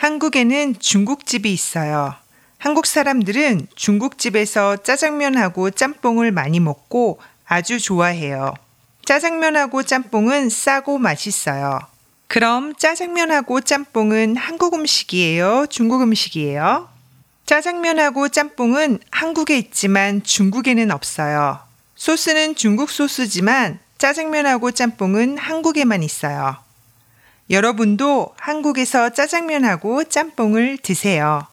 한국에는 중국집이 있어요. 한국 사람들은 중국집에서 짜장면하고 짬뽕을 많이 먹고 아주 좋아해요. 짜장면하고 짬뽕은 싸고 맛있어요. 그럼 짜장면하고 짬뽕은 한국 음식이에요? 중국 음식이에요? 짜장면하고 짬뽕은 한국에 있지만 중국에는 없어요. 소스는 중국 소스지만 짜장면하고 짬뽕은 한국에만 있어요. 여러분도 한국에서 짜장면하고 짬뽕을 드세요.